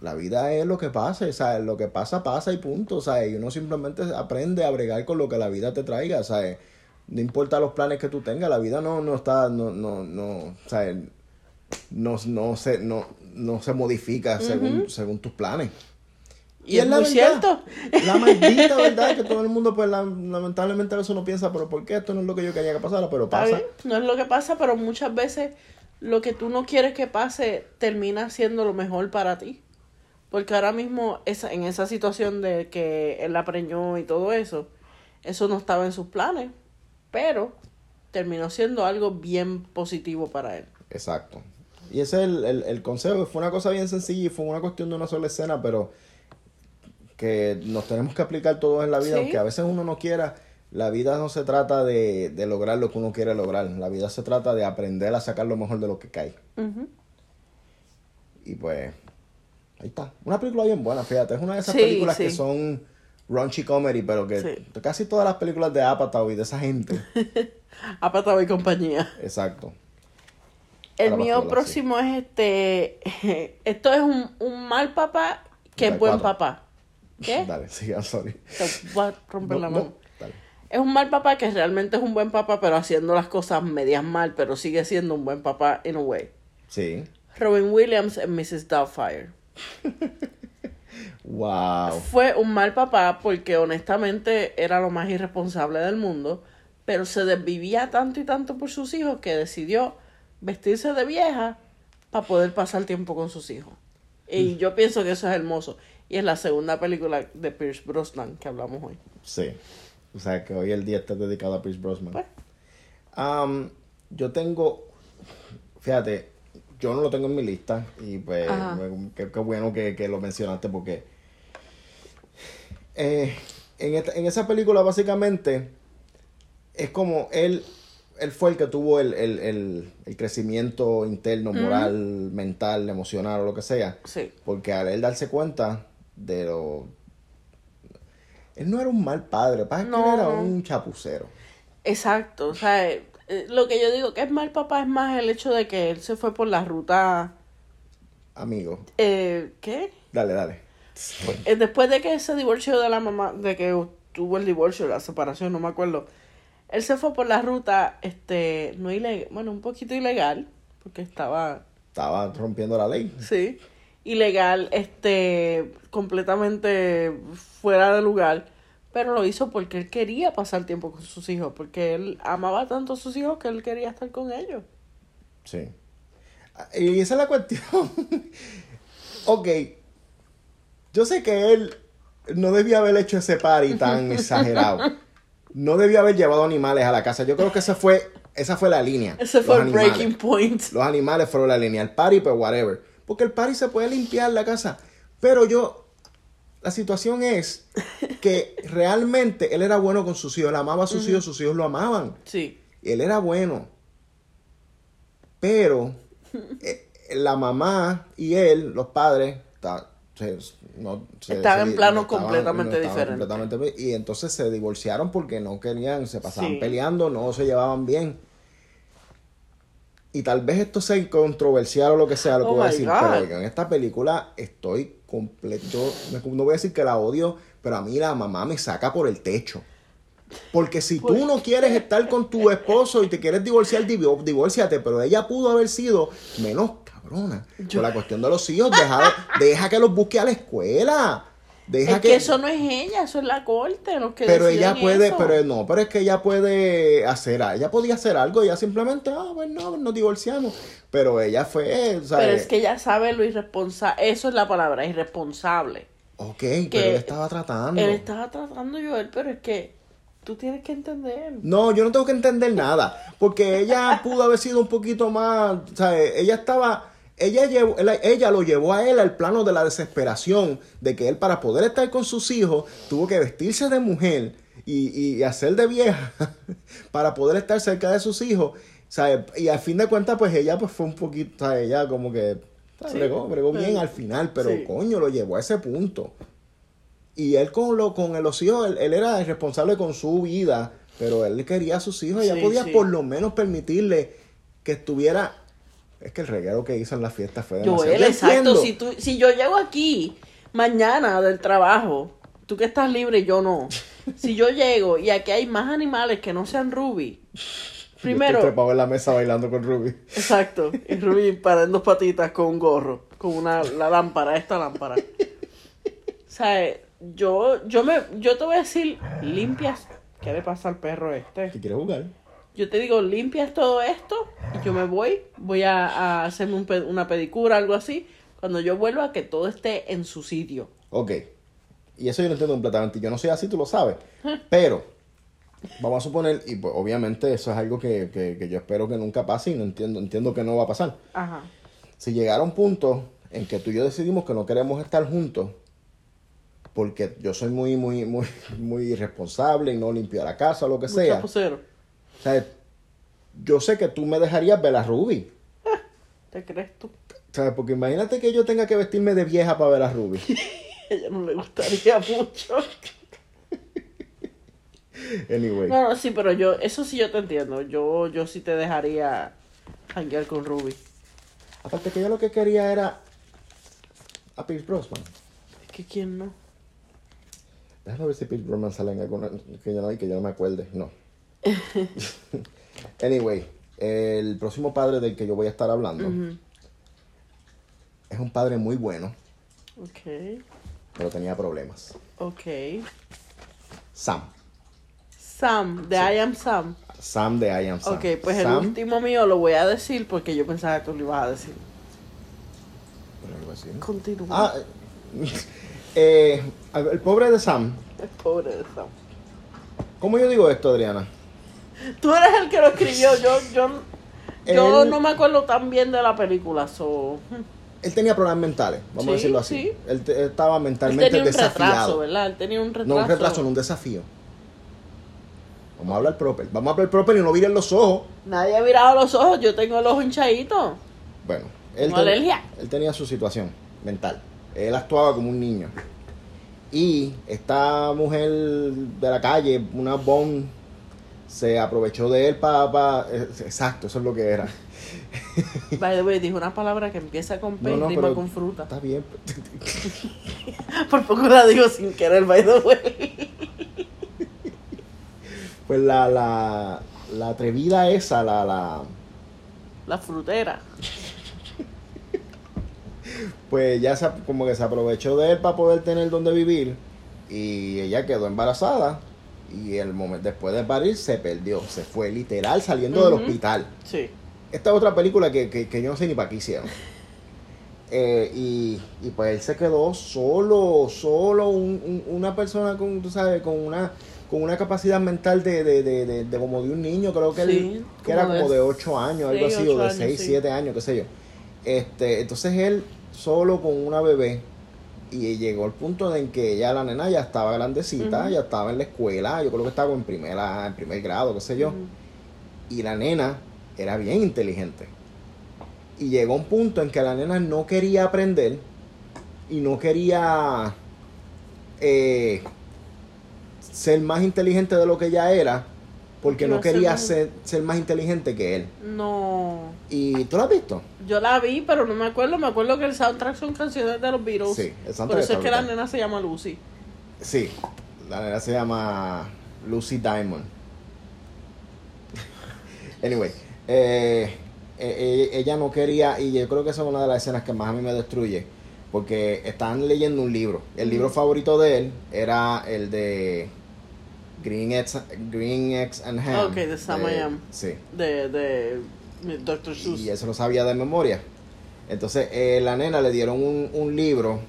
A: la vida es lo que pasa, ¿sabes? Lo que pasa, pasa y punto, ¿sabes? Y uno simplemente aprende a bregar con lo que la vida te traiga, ¿sabes? No importa los planes que tú tengas, la vida no, no está, no, no, no, ¿sabes? No, no, se, no, no se modifica según, según tus planes.
B: Y, es, muy cierto.
A: La maldita [laughs] verdad que todo el mundo, pues lamentablemente a veces uno piensa, pero ¿por qué esto no es lo que yo quería que pasara? Pero pasa.
B: No es lo que pasa, pero muchas veces lo que tú no quieres que pase termina siendo lo mejor para ti. Porque ahora mismo esa, en esa situación de que él la preñó y todo eso, eso no estaba en sus planes, pero terminó siendo algo bien positivo para él.
A: Exacto. Y ese es el, el, el consejo. Fue una cosa bien sencilla y fue una cuestión de una sola escena, pero que nos tenemos que aplicar todos en la vida, aunque a veces uno no quiera. La vida no se trata de, de, lograr lo que uno quiere lograr. La vida se trata de aprender a sacar lo mejor de lo que cae. Y pues, ahí está. Una película bien buena, fíjate. Es una de esas películas que son raunchy comedy, pero que casi todas las películas de Apatow y de esa gente. [laughs]
B: Apatow y compañía.
A: Exacto.
B: El mío próximo es este. [laughs] Esto es un, un mal papá que es buen papá. ¿Qué? [laughs]
A: Dale, sí, I'm sorry.
B: Te voy a romper la mano. Es un mal papá que realmente es un buen papá, pero haciendo las cosas medias mal, pero sigue siendo un buen papá in a way.
A: Sí.
B: Robin Williams en Mrs. Doubtfire. [laughs]
A: wow.
B: Fue un mal papá porque honestamente era lo más irresponsable del mundo, pero se desvivía tanto y tanto por sus hijos que decidió vestirse de vieja para poder pasar tiempo con sus hijos. Y mm. yo pienso que eso es hermoso. Y es la segunda película de Pierce Brosnan que hablamos hoy.
A: Sí. O sea, que hoy el día está dedicado a Pierce Brosnan.
B: Pues.
A: yo tengo, fíjate, yo no lo tengo en mi lista y pues qué, bueno que, lo mencionaste porque eh, en, esa película básicamente es como él, él fue el que tuvo el, crecimiento interno, moral, mental, emocional o lo que sea.
B: Sí.
A: Porque al él darse cuenta de lo él no era un mal padre, pasa que él era un chapucero.
B: Exacto, o sea, eh, lo que yo digo que es mal papá es más el hecho de que él se fue por la ruta...
A: Amigo.
B: Eh, ¿Qué?
A: Dale, dale.
B: Eh, después de que se divorció de la mamá, de que tuvo el divorcio, la separación, no me acuerdo, él se fue por la ruta, este, no ilegal, bueno, un poquito ilegal, porque estaba...
A: Estaba rompiendo la ley.
B: Sí ilegal, este, completamente fuera de lugar, pero lo hizo porque él quería pasar tiempo con sus hijos, porque él amaba tanto a sus hijos que él quería estar con ellos.
A: Sí. Y esa es la cuestión. [laughs] ok. Yo sé que él no debía haber hecho ese party tan [laughs] exagerado. No debía haber llevado animales a la casa. Yo creo que esa fue, esa fue la línea.
B: Ese fue el breaking point.
A: Los animales fueron la línea. El party, pues whatever. Porque el party se puede limpiar la casa. Pero yo, la situación es que [laughs] realmente él era bueno con sus hijos. Él amaba a sus hijos, sus hijos lo amaban.
B: Sí.
A: Él era bueno. Pero [laughs] eh, la mamá y él, los padres,
B: estaban en plano completamente diferente.
A: y entonces se divorciaron porque no querían, se pasaban peleando, no se llevaban bien y tal vez esto sea controversial o lo que sea, lo que oh voy a decir, pero en esta película estoy completo. No voy a decir que la odio, pero a mí la mamá me saca por el techo. Porque si tú no quieres estar con tu esposo y te quieres divorciar, divórciate, pero ella pudo haber sido menos cabrona. Por la cuestión de los hijos, deja, deja que los busque a la escuela
B: es que, eso no es ella, eso es la corte. que
A: pero ella puede, pero no, pero es que ella puede hacer, ella podía hacer algo, ella simplemente, ah, bueno, nos divorciamos. Pero ella fue,
B: Pero es que ella sabe lo irresponsable, eso es la palabra, irresponsable.
A: Ok, pero él estaba tratando.
B: Él estaba tratando, Joel, pero es que tú tienes que entender.
A: No, yo no tengo que entender nada, porque ella pudo haber sido un poquito más, sea, ella estaba ella, llevó, ella lo llevó a él al plano de la desesperación, de que él para poder estar con sus hijos tuvo que vestirse de mujer y, hacer de vieja [laughs] para poder estar cerca de sus hijos. Y al fin de cuentas, pues ella pues fue un poquito, ella como que bregó, bien al final, pero coño, lo llevó a ese punto. Y él con, lo, con los hijos, él, era responsable con su vida, pero él quería a sus hijos, ella podía por lo menos permitirle que estuviera Es que el reguero que hizo en la fiesta fue demasiado.
B: Joel,
A: Yo
B: exacto.
A: entiendo.
B: Si, tú, si yo llego aquí mañana del trabajo, tú que estás libre y yo no. [laughs] Si yo llego y aquí hay más animales que no sean Ruby,
A: Yo estoy
B: primero,
A: trepado en la mesa bailando con Ruby.
B: exacto, y Ruby [laughs] para en dos patitas con un gorro, con una la lámpara, esta lámpara. O sea, yo, yo me, yo te voy a decir, limpias, ¿qué le pasa al perro este?
A: ¿Qué quieres jugar?
B: Yo te digo, limpias todo esto y yo me voy, voy a, a hacerme un una pedicura, algo así, cuando yo vuelva que todo esté en su sitio.
A: Ok. Y eso yo lo entiendo completamente. Yo no soy así, tú lo sabes. Pero, vamos a suponer, y pues, obviamente eso es algo que, que- que yo espero que nunca pase y no entiendo, entiendo que no va a pasar.
B: Ajá.
A: Si llegara un punto en que tú y yo decidimos que no queremos estar juntos, porque yo soy muy, muy, muy, muy irresponsable y no limpio la casa o lo que
B: Un
A: sea. O sea, yo sé que tú me dejarías ver a Ruby.
B: ¿Te crees tú?
A: ¿Sabes? Porque imagínate que yo tenga que vestirme de vieja para ver a Ruby. [laughs]
B: A ella no le gustaría mucho.
A: Anyway.
B: No, no, sí, pero yo, eso sí yo te entiendo. Yo, yo sí te dejaría janguear con Ruby.
A: Aparte que yo lo que quería era a Pierce Brosnan.
B: Es que quién no.
A: Déjame ver si Pierce Brosnan sale en alguna que yo no, que yo no me acuerde. No. [laughs] anyway, el próximo padre del que yo voy a estar hablando es un padre muy bueno,
B: Ok,
A: pero tenía problemas.
B: ok.
A: Sam.
B: Sam, de I Am Sam.
A: Sam de I Am Sam.
B: Ok, pues el último mío lo voy a decir porque yo pensaba que tú lo ibas a decir.
A: ¿no?
B: Continúa.
A: Ah, [laughs] eh, el pobre de Sam.
B: El pobre de Sam.
A: ¿Cómo yo digo esto, Adriana?
B: Tú eres el que lo escribió. Yo, yo, yo
A: Él-
B: no me acuerdo tan bien de la película. So.
A: Él tenía problemas mentales, vamos a decirlo así.
B: sí.
A: Él, estaba
B: Él
A: mentalmente
B: tenía un
A: desafiado.
B: retraso, ¿verdad? Él tenía un retraso.
A: No un retraso, no un desafío. Vamos a hablar proper. Vamos a hablar proper y no miren los ojos.
B: Nadie ha mirado los ojos. Yo tengo el ojo hinchadito.
A: Bueno, él, él tenía su situación mental. Él actuaba como un niño. Y esta mujer de la calle, una bon, se aprovechó de él para... exacto, eso es lo que era.
B: By the way, dijo una palabra que empieza con P y
A: No,
B: rima con fruta.
A: Está bien. [laughs]
B: Por poco la digo sin querer, by the way.
A: Pues la, la, la atrevida esa, la, la,
B: La frutera.
A: pues ya se, como que se aprovechó de él para poder tener donde vivir y ella quedó embarazada y el momento después de parir se perdió, se fue literal saliendo del hospital.
B: Sí.
A: Esta es otra película que, que, que yo no sé ni para qué hicieron. [laughs] Eh, y, y pues él se quedó solo, solo, un- un- una persona con, tú sabes, con una con una capacidad mental de, de, de, de- de como de un niño, creo que, él- que era
B: como de
A: como de 8 años, algo así, o de
B: años,
A: 6,
B: sí.
A: 7 años, qué sé yo. Este, entonces él solo con una bebé y llegó al punto en que ya la nena ya estaba grandecita, ya estaba en la escuela, yo creo que estaba en primera, en primer grado, qué sé yo. Y la nena era bien inteligente. Y llegó un punto en que la nena no quería aprender y no quería eh, ser más inteligente de lo que ella era porque no quería ser, ser más inteligente que él.
B: No.
A: ¿Y tú lo has visto?
B: Yo la vi, pero no me acuerdo. Me acuerdo que el soundtrack son canciones de los Beatles.
A: Sí, el soundtrack
B: Por eso es que la nena se llama Lucy.
A: Sí, la nena se llama Lucy Diamond. [laughs] anyway, eh, eh, eh, ella no quería, y yo creo que esa es una de las escenas que más a mí me destruye, porque estaban leyendo un libro. El libro favorito de él era el de Green Eggs, Green Eggs and Ham.
B: Ok, de Sam I Am.
A: Sí.
B: De, de Dr. Seuss.
A: Y eso lo sabía de memoria. Entonces, eh, la nena le dieron un, un libro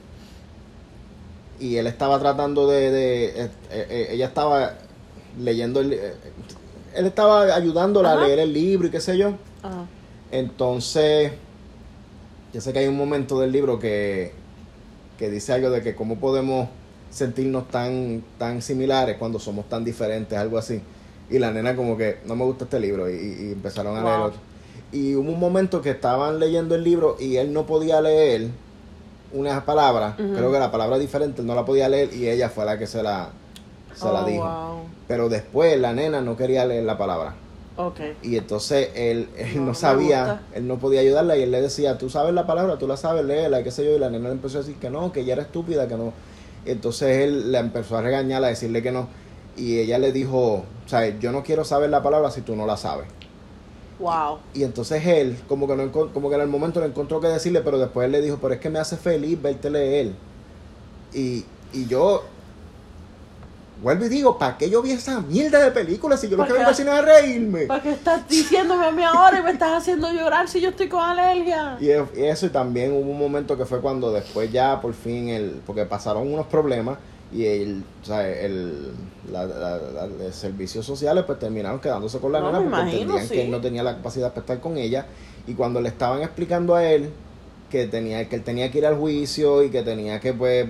A: y él estaba tratando de... de- eh, eh, ella estaba leyendo el... eh, él estaba ayudándola
B: Ajá.
A: a leer el libro y qué sé yo.
B: Ajá.
A: Entonces, yo sé que hay un momento del libro que, que dice algo de que cómo podemos sentirnos tan, tan similares cuando somos tan diferentes, algo así. Y la nena como que, no me gusta este libro, y, y empezaron a
B: Wow.
A: leer otro. Y hubo un momento que estaban leyendo el libro y él no podía leer una palabra, creo que la palabra diferente, él no la podía leer y ella fue la que se la, se la
B: Oh,
A: dijo.
B: wow.
A: Pero después la nena no quería leer la palabra.
B: Ok.
A: Y entonces él, él
B: No
A: sabía, él no podía ayudarla y él le decía, tú sabes la palabra, tú la sabes, léela, y qué sé yo, y la nena le empezó a decir que no, que ella era estúpida, que no. Entonces él la empezó a regañar, a decirle que no, y ella le dijo, o sea, yo no quiero saber la palabra si tú no la sabes.
B: Wow.
A: Y entonces él, como que, no, como que en el momento no encontró que decirle, pero después él le dijo, pero es que me hace feliz verte leer. Y, y yo, vuelvo y digo, ¿para qué yo vi esa mierda de película si yo lo que
B: ¿Para
A: vengo al cine es a reírme?
B: ¿Para qué estás diciéndome a mí ahora y me estás haciendo llorar si yo estoy con alergia?
A: Y y eso y también hubo un momento que fue cuando después ya por fin el porque pasaron unos problemas y el, o sea, el la, la- la- los servicios sociales pues terminaron quedándose con la
B: No,
A: nena porque
B: imagino,
A: entendían
B: sí.
A: que él no tenía la capacidad para estar con ella y cuando le estaban explicando a él que tenía que él tenía que ir al juicio y que tenía que pues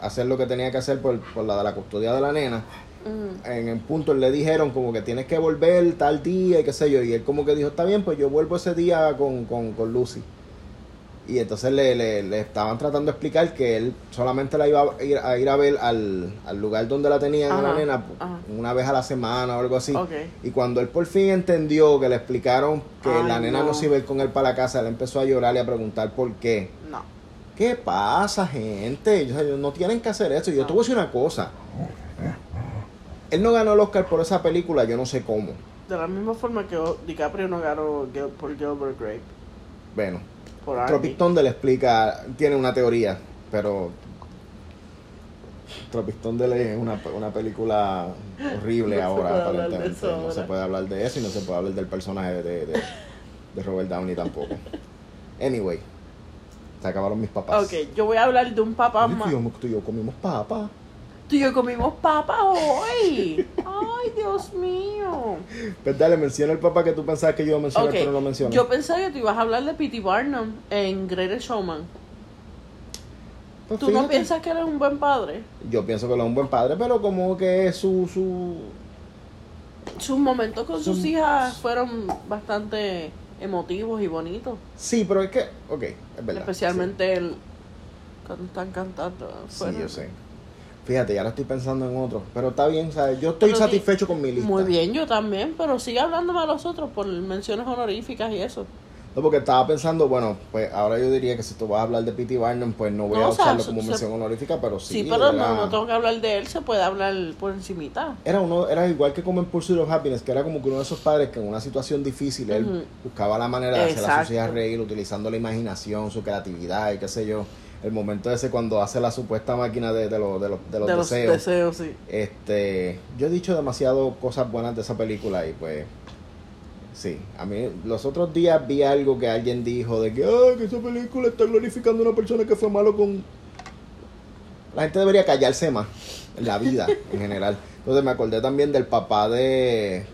A: hacer lo que tenía que hacer por, por la de la custodia de la nena
B: Mm.
A: en el punto le dijeron como que tienes que volver tal día y qué sé yo. Y él como que dijo, está bien, pues yo vuelvo ese día con, con, con Lucy. Y entonces le, le, le estaban tratando de explicar que él solamente la iba a ir a, ir a ver al, al lugar donde la tenían a la nena
B: ajá.
A: una vez a la semana o algo así. Y cuando él por fin entendió que le explicaron que
B: Ay,
A: la nena no.
B: no.
A: se iba a ir con él para la casa, él empezó a llorar y a preguntar por qué.
B: No.
A: ¿Qué pasa, gente? O sea, no tienen que hacer eso. Yo te voy a decir una cosa. Él no ganó el Oscar por esa película, yo no sé cómo.
B: De la misma forma que DiCaprio no ganó por Gilbert Grape.
A: Bueno,
B: Por.
A: Tropic Thunder le explica, tiene una teoría, pero Tropic Thunder es una, una película horrible
B: No
A: ahora, aparentemente. No se puede hablar de eso y no se puede hablar del personaje de, de, de Robert Downey tampoco. [laughs] Anyway, se acabaron mis papas.
B: Ok, yo voy a hablar de un papá
A: Oye,
B: más.
A: tú y yo- tú y yo comimos papas.
B: Tú y yo comimos papa hoy. Ay, Dios mío.
A: Pues dale, menciona el papá que tú pensabas que yo iba a mencionar,
B: Ok,
A: pero no mencioné.
B: yo pensaba que tú ibas a hablar de P.T. Barnum en Greatest Showman.
A: Pues
B: ¿Tú no piensas que él es un buen padre?
A: Yo pienso que él es un buen padre, pero como que su... su
B: Sus momentos con sus hijas fueron bastante emotivos y bonitos.
A: Sí, pero es que... Ok, es verdad.
B: Especialmente el cuando están cantando.
A: Sí,
B: fueron-
A: Sí, yo sé. Fíjate, ya ahora estoy pensando en otro. Pero está bien, ¿sabes? Yo estoy
B: Pero
A: satisfecho con mi lista.
B: Muy bien, yo también, pero sigue hablándome a los otros por menciones honoríficas y eso.
A: No, porque estaba pensando, bueno, pues ahora yo diría que si tú vas a hablar de P.T. Barnum, pues no voy
B: No,
A: a
B: o sea,
A: usarlo como
B: se-
A: mención honorífica, pero sí.
B: Sí, pero
A: era,
B: no, no tengo que hablar de él, se puede hablar por encimita.
A: Era uno, era igual que como en Pursuit of Happiness, que era como que uno de esos padres que en una situación difícil él buscaba la manera de hacer a sus hijas reír utilizando la imaginación, su creatividad y qué sé yo. El momento ese cuando hace la supuesta máquina de, de, los- de los, de los
B: de los
A: deseos.
B: deseos, sí.
A: Este, yo he dicho demasiado cosas buenas de esa película y pues sí, a mí los otros días vi algo que alguien dijo de que, "Ay, que esa película está glorificando a una persona que fue malo con la gente debería callarse más la vida [laughs] en general. Entonces me acordé también del papá de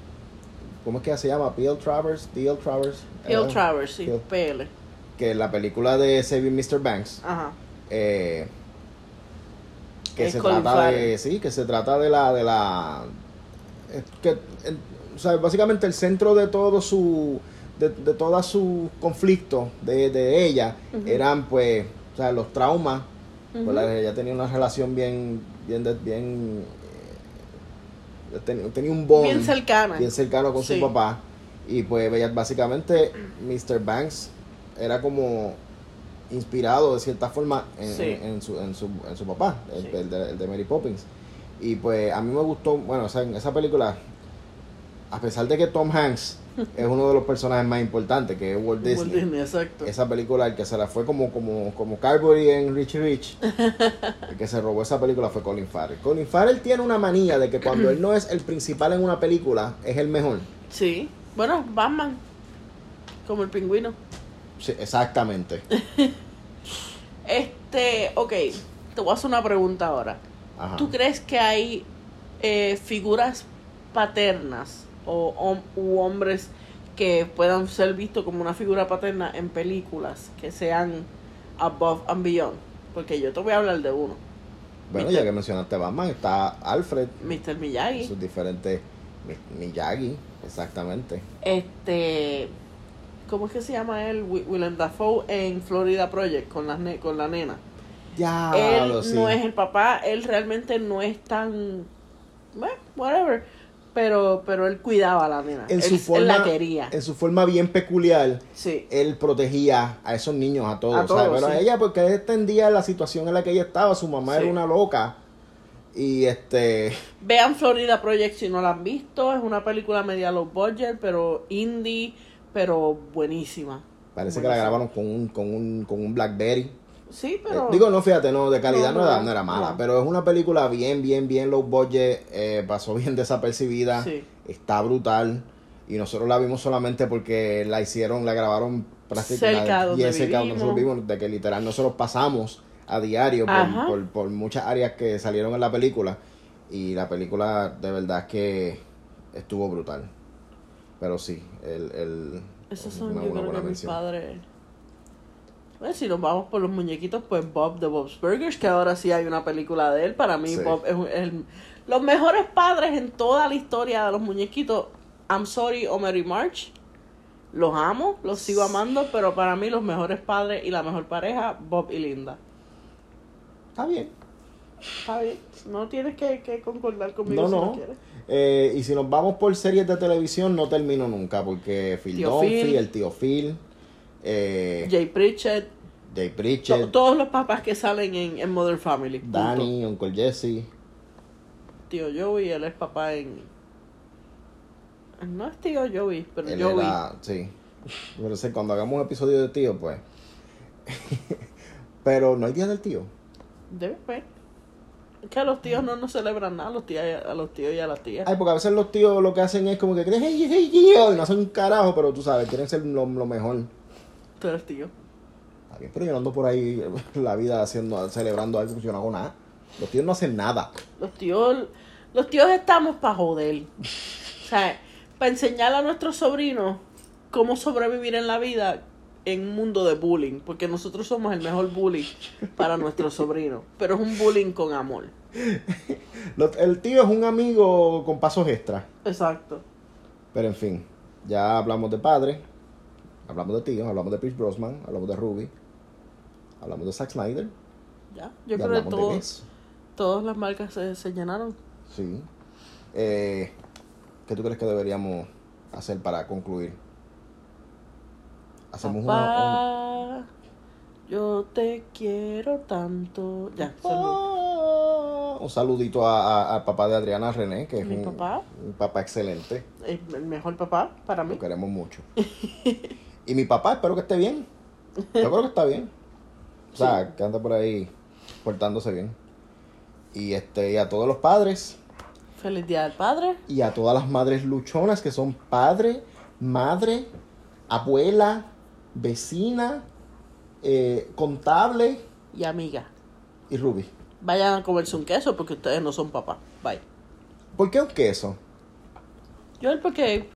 A: ¿cómo es que se llama? Bill Travers, Bill Travers. Eh,
B: Travers, sí. PL.
A: que la película de Saving Mr. Banks
B: Ajá.
A: eh, que
B: Es
A: se trata de sí que se trata de la de la es que en- o sea, básicamente el centro de todo su de, de todos sus conflictos de, de ella eran pues o sea los traumas la- ella tenía una relación bien bien bien eh, tenía, tenía un bond
B: Bien cercana.
A: bien cercano con
B: Sí.
A: su papá y pues ella- básicamente Mr. Banks era como inspirado de cierta forma en,
B: Sí.
A: en- en su, en, su, en su papá, el,
B: Sí.
A: el de, el de Mary Poppins. Y pues a mí me gustó, bueno, o sea, en esa película, a pesar de que Tom Hanks [laughs] es uno de los personajes más importantes, que es Walt
B: Walt
A: Disney,
B: Disney, exacto.
A: esa película, el que se la fue como, como, como Carberry en Richie Rich, [laughs] el que se robó esa película fue Colin Farrell. Colin Farrell tiene una manía de que cuando él no es el principal en una película, es el mejor.
B: Sí. Bueno, Batman. Como el pingüino.
A: Sí, exactamente. [laughs]
B: Este, ok, te voy a hacer una pregunta ahora.
A: Ajá.
B: ¿Tú crees que hay eh, figuras paternas o hom- u hombres que puedan ser vistos como una figura paterna en películas que sean above and beyond? Porque yo te voy a hablar de uno,
A: Bueno, ya que mencionaste Batman, está Alfred,
B: Mr. Miyagi.
A: sus diferentes Mi- Miyagi, exactamente.
B: Este, ¿cómo es que se llama él? Wi- Willem Dafoe en Florida Project con la, ne- con la nena.
A: Ya,
B: él
A: lo sí.
B: no es el papá, él realmente no es tan, bueno, whatever. Pero, pero él cuidaba a la nena.
A: En
B: él,
A: su
B: él
A: forma,
B: la quería.
A: en su forma bien peculiar,
B: Sí.
A: él protegía a esos niños, a todos.
B: A todos.
A: Pero a ella, porque él entendía la situación en la que ella estaba, su mamá
B: Sí.
A: era una loca. Y este,
B: Vean Florida Project si no la han visto. Es una película media low budget, pero indie, pero buenísima.
A: parece que la grabaron con un, con un, con un Blackberry.
B: Sí,
A: Eh,
B: pero.
A: digo, no, fíjate, no, de calidad
B: No,
A: era, no era mala,
B: no.
A: pero es una película bien, bien, bien low budget, eh, pasó [laughs] bien desapercibida,
B: Sí.
A: está brutal, y nosotros la vimos solamente porque la hicieron, la grabaron prácticamente
B: cerca donde
A: nosotros
B: vivimos,
A: de que literal nosotros pasamos a diario por,
B: Ajá.
A: por, por muchas áreas que salieron en la película, y la película de verdad es que estuvo brutal. Pero sí, el... el
B: Esos
A: es
B: son, yo creo que mis padres. Pues, si nos vamos por los muñequitos, pues Bob de Bob's Burgers, que ahora sí hay una película de él. Para mí,
A: Sí.
B: Bob es, el- los mejores padres en toda la historia de los muñequitos. I'm sorry, Homer y March. Los amo, los sigo amando, pero para mí los mejores padres y la mejor pareja, Bob y Linda.
A: Está bien.
B: Está bien, no tienes que, que concordar conmigo
A: No,
B: si no
A: no.
B: quieres.
A: Eh, y si nos vamos por series de televisión, no termino nunca, porque Phil
B: Phil.
A: el tío Phil, eh,
B: Jay Pritchett,
A: Jay
B: to- todos los papás que salen en, en Mother Family.
A: Danny, Uncle Jesse.
B: tío Joey, él es papá en. No es tío Joey, pero
A: Él
B: Joey.
A: era, sí. Pero sé, cuando hagamos un episodio de tío, pues. [laughs] Pero no hay día del tío.
B: Debe ser. Es que a los tíos no nos celebran nada, a los tíos, a los tíos y a las tías.
A: Ay, porque a veces los tíos lo que hacen es como que creen, hey, hey, tío, y no hacen un carajo, pero tú sabes, quieren ser lo, lo mejor.
B: Tú eres tío.
A: Está bien, pero yo no ando por ahí [laughs] la vida haciendo, celebrando algo que yo no hago nada. Los tíos no hacen nada.
B: Los tíos, los tíos estamos para joder. O sea, para enseñar a nuestros sobrinos cómo sobrevivir en la vida en un mundo de bullying. Porque nosotros somos el mejor bullying para nuestros sobrinos. Pero es un bullying con amor. [laughs]
A: El tío es un amigo con pasos extra.
B: Exacto.
A: Pero en fin, ya hablamos de padre, hablamos de tío, hablamos de Chris Brosman, hablamos de Ruby, hablamos de Zack Snyder.
B: Ya. Yo creo que
A: hablamos de
B: todo-
A: Ness.
B: todas las marcas se, se llenaron.
A: Sí. Eh, ¿Qué tú crees que deberíamos hacer para concluir? Hacemos una,
B: Papá, yo te quiero tanto. Ya,
A: un,
B: saludo.
A: un saludito a- a- al papá de Adriana René, que es
B: Mi
A: un
B: papá.
A: un papá excelente.
B: El, el mejor papá para mí.
A: Lo queremos mucho. [laughs] y mi papá, espero que esté bien. Yo creo que está bien. O sea, que anda por ahí portándose bien. Y este, y a todos los padres
B: Feliz día del padre
A: y a todas las madres luchonas que son padre, madre, abuela, vecina, eh, contable
B: y amiga.
A: y Ruby.
B: Vayan a comerse un queso porque ustedes no son papá. Bye.
A: ¿Por qué un queso?
B: Yo el porque